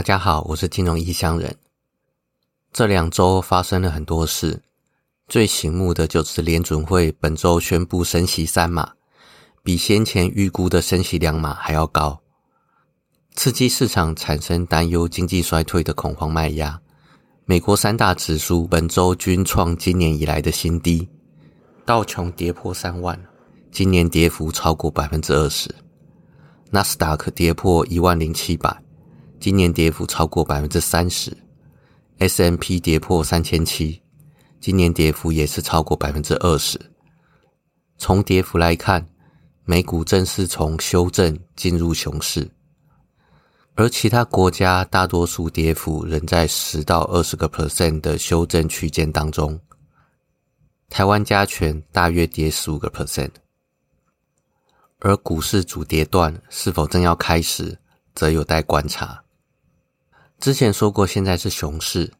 大家好，我是金融异乡人。这两周发生了很多事，最醒目的就是联准会本周宣布升息三码，比先前预估的升息两码还要高，刺激市场产生担忧经济衰退的恐慌卖压。美国三大指数本周均创今年以来的新低，道琼跌破三万，今年跌幅超过百分之二十；纳斯达克跌破一万零七百。今年跌幅超过百分之三十，S M P 跌破三千七，今年跌幅也是超过百分之二十。从跌幅来看，美股正是从修正进入熊市，而其他国家大多数跌幅仍在十到二十个 percent 的修正区间当中。台湾加权大约跌十五个 percent，而股市主跌段是否正要开始，则有待观察。之前说过，现在是熊市，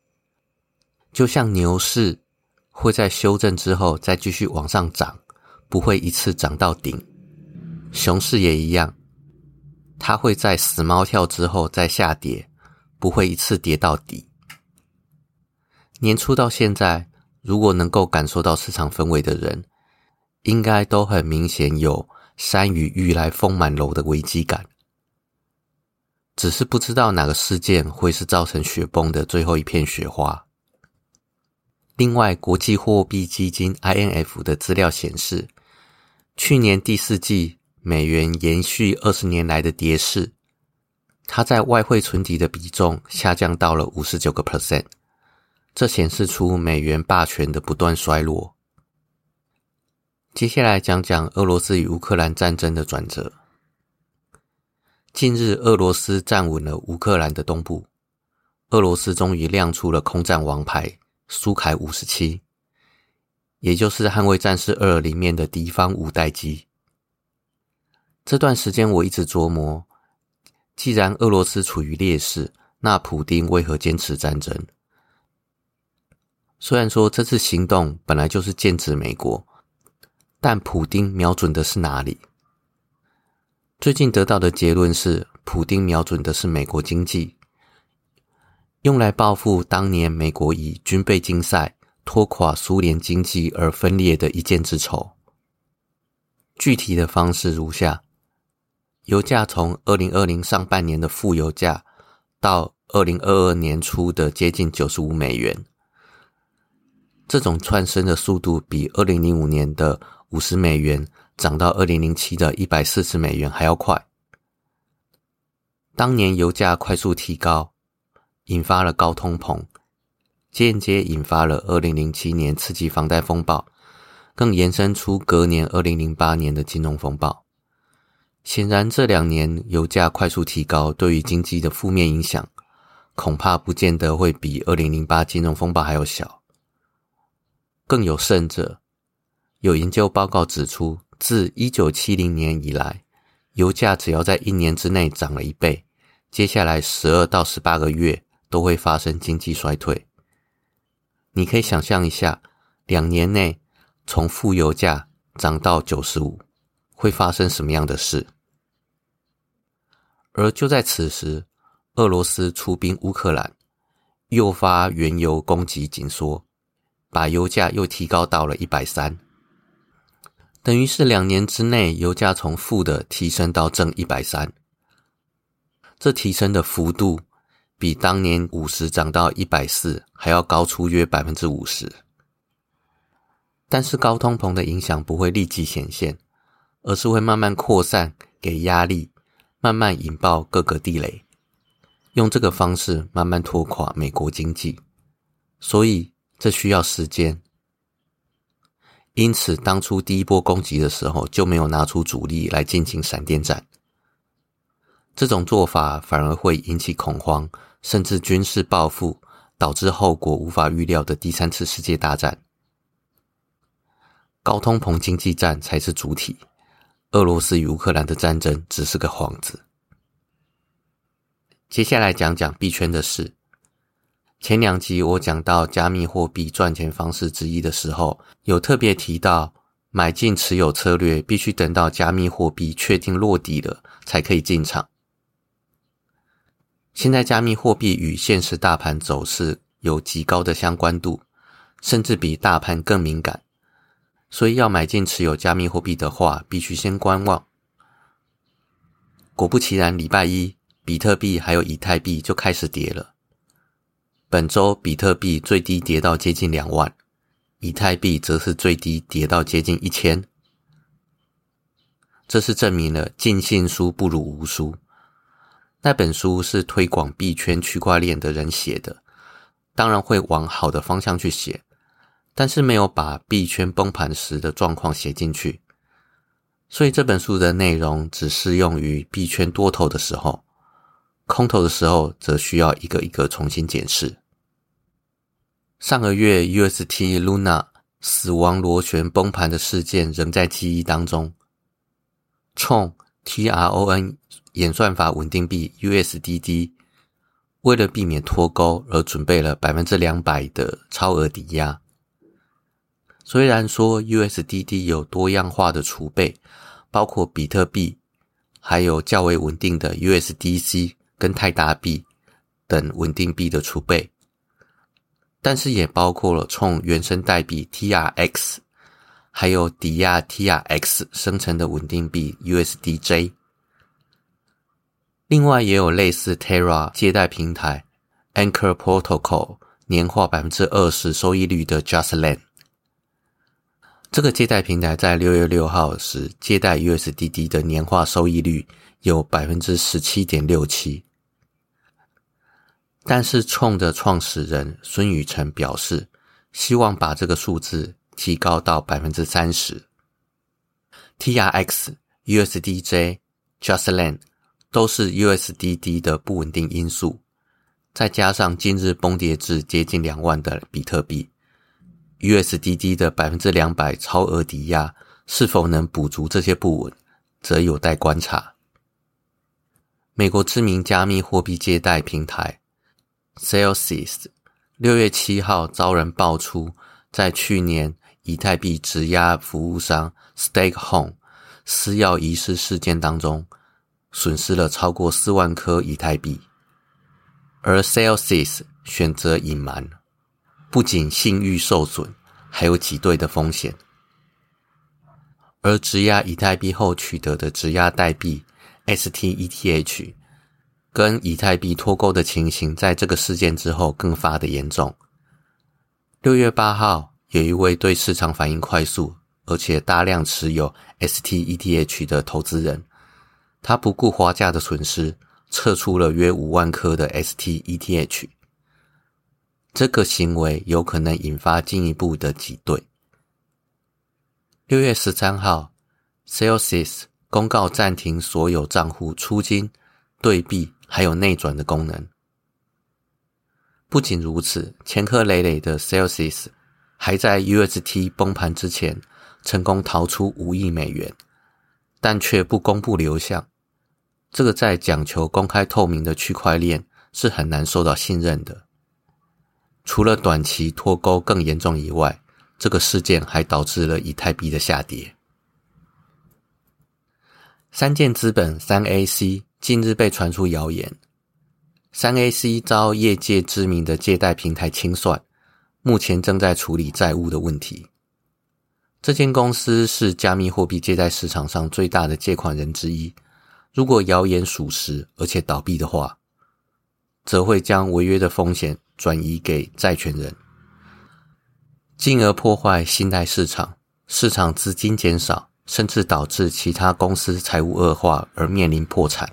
就像牛市会在修正之后再继续往上涨，不会一次涨到顶。熊市也一样，它会在死猫跳之后再下跌，不会一次跌到底。年初到现在，如果能够感受到市场氛围的人，应该都很明显有山雨欲来风满楼的危机感。只是不知道哪个事件会是造成雪崩的最后一片雪花。另外，国际货币基金 （INF） 的资料显示，去年第四季美元延续二十年来的跌势，它在外汇存底的比重下降到了五十九个 percent，这显示出美元霸权的不断衰落。接下来讲讲俄罗斯与乌克兰战争的转折。近日，俄罗斯站稳了乌克兰的东部。俄罗斯终于亮出了空战王牌苏凯五十七，也就是《捍卫战士二》里面的敌方五代机。这段时间我一直琢磨，既然俄罗斯处于劣势，那普丁为何坚持战争？虽然说这次行动本来就是剑指美国，但普丁瞄准的是哪里？最近得到的结论是，普丁瞄准的是美国经济，用来报复当年美国以军备竞赛拖垮苏联经济而分裂的一箭之仇。具体的方式如下：油价从二零二零上半年的负油价，到二零二二年初的接近九十五美元，这种窜升的速度比二零零五年的五十美元。涨到二零零七的一百四十美元还要快。当年油价快速提高，引发了高通膨，间接引发了二零零七年刺激房贷风暴，更延伸出隔年二零零八年的金融风暴。显然，这两年油价快速提高对于经济的负面影响，恐怕不见得会比二零零八金融风暴还要小。更有甚者，有研究报告指出。自一九七零年以来，油价只要在一年之内涨了一倍，接下来十二到十八个月都会发生经济衰退。你可以想象一下，两年内从负油价涨到九十五，会发生什么样的事？而就在此时，俄罗斯出兵乌克兰，诱发原油供给紧缩，把油价又提高到了一百三。等于是两年之内，油价从负的提升到正一百三，这提升的幅度比当年五十涨到一百四还要高出约百分之五十。但是高通膨的影响不会立即显现，而是会慢慢扩散给压力，慢慢引爆各个地雷，用这个方式慢慢拖垮美国经济。所以这需要时间。因此，当初第一波攻击的时候就没有拿出主力来进行闪电战。这种做法反而会引起恐慌，甚至军事报复，导致后果无法预料的第三次世界大战。高通膨经济战才是主体，俄罗斯与乌克兰的战争只是个幌子。接下来讲讲币圈的事。前两集我讲到加密货币赚钱方式之一的时候，有特别提到买进持有策略必须等到加密货币确定落地了才可以进场。现在加密货币与现实大盘走势有极高的相关度，甚至比大盘更敏感，所以要买进持有加密货币的话，必须先观望。果不其然，礼拜一比特币还有以太币就开始跌了。本周比特币最低跌到接近两万，以太币则是最低跌到接近一千。这是证明了尽信书不如无书。那本书是推广币圈区块链的人写的，当然会往好的方向去写，但是没有把币圈崩盘时的状况写进去，所以这本书的内容只适用于币圈多头的时候，空头的时候则需要一个一个重新检视。上个月 UST Luna 死亡螺旋崩盘的事件仍在记忆当中，冲 TRON。演算法稳定币 USDD 为了避免脱钩而准备了百分之两百的超额抵押。虽然说 USDD 有多样化的储备，包括比特币，还有较为稳定的 USDC 跟泰达币等稳定币的储备，但是也包括了冲原生代币 TRX，还有抵押 TRX 生成的稳定币 USDJ。另外也有类似 Terra 借贷平台 Anchor Protocol 年化百分之二十收益率的 JustLand，这个借贷平台在六月六号时借贷 USDD 的年化收益率有百分之十七点六七，但是冲的创始人孙宇晨表示，希望把这个数字提高到百分之三十。TRX、USDJ、JustLand。都是 USDD 的不稳定因素，再加上今日崩跌至接近两万的比特币，USDD 的百分之两百超额抵押是否能补足这些不稳，则有待观察。美国知名加密货币借贷平台 Celsius 六月七号遭人爆出，在去年以太币质押服务商 Stake Home 私钥遗失事件当中。损失了超过四万颗以太币，而 Celsius 选择隐瞒，不仅信誉受损，还有挤兑的风险。而质押以太币后取得的质押代币 STETH，跟以太币脱钩的情形，在这个事件之后更发的严重。六月八号，有一位对市场反应快速，而且大量持有 STETH 的投资人。他不顾花价的损失，撤出了约五万颗的 STETH。这个行为有可能引发进一步的挤兑。六月十三号，Celsius 公告暂停所有账户出金、兑币还有内转的功能。不仅如此，前科累累的 Celsius 还在 UST 崩盘之前成功逃出五亿美元，但却不公布流向。这个在讲求公开透明的区块链是很难受到信任的。除了短期脱钩更严重以外，这个事件还导致了以太币的下跌。三箭资本三 AC 近日被传出谣言，三 AC 遭业界知名的借贷平台清算，目前正在处理债务的问题。这间公司是加密货币借贷市场上最大的借款人之一。如果谣言属实，而且倒闭的话，则会将违约的风险转移给债权人，进而破坏信贷市场，市场资金减少，甚至导致其他公司财务恶化而面临破产。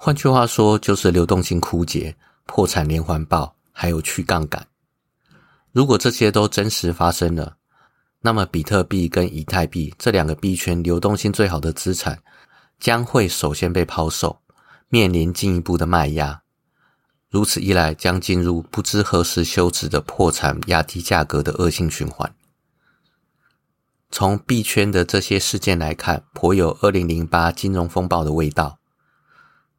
换句话说，就是流动性枯竭、破产连环爆，还有去杠杆。如果这些都真实发生了，那么比特币跟以太币这两个币圈流动性最好的资产。将会首先被抛售，面临进一步的卖压。如此一来，将进入不知何时休止的破产、压低价格的恶性循环。从币圈的这些事件来看，颇有二零零八金融风暴的味道。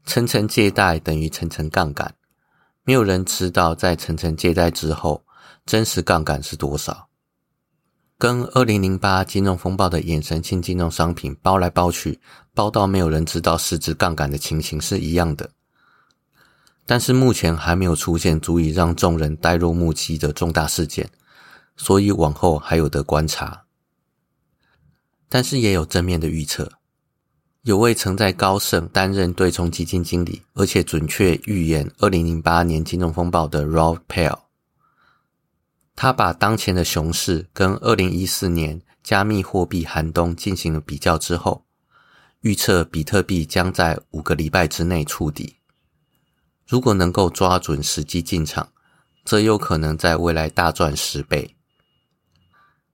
层层借贷等于层层杠杆，没有人知道在层层借贷之后，真实杠杆是多少。跟二零零八金融风暴的衍生性金融商品包来包去，包到没有人知道实质杠杆的情形是一样的。但是目前还没有出现足以让众人呆若木鸡的重大事件，所以往后还有得观察。但是也有正面的预测，有位曾在高盛担任对冲基金经理，而且准确预言二零零八年金融风暴的 Rob Pell，他把当前的熊市跟二零一四年加密货币寒冬进行了比较之后，预测比特币将在五个礼拜之内触底。如果能够抓准时机进场，则有可能在未来大赚十倍。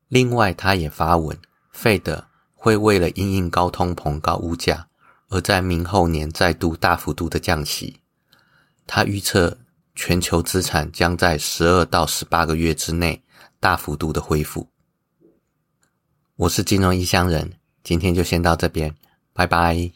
另外，他也发文。Fed 会为了因应高通膨、高物价，而在明后年再度大幅度的降息。他预测全球资产将在十二到十八个月之内大幅度的恢复。我是金融异乡人，今天就先到这边，拜拜。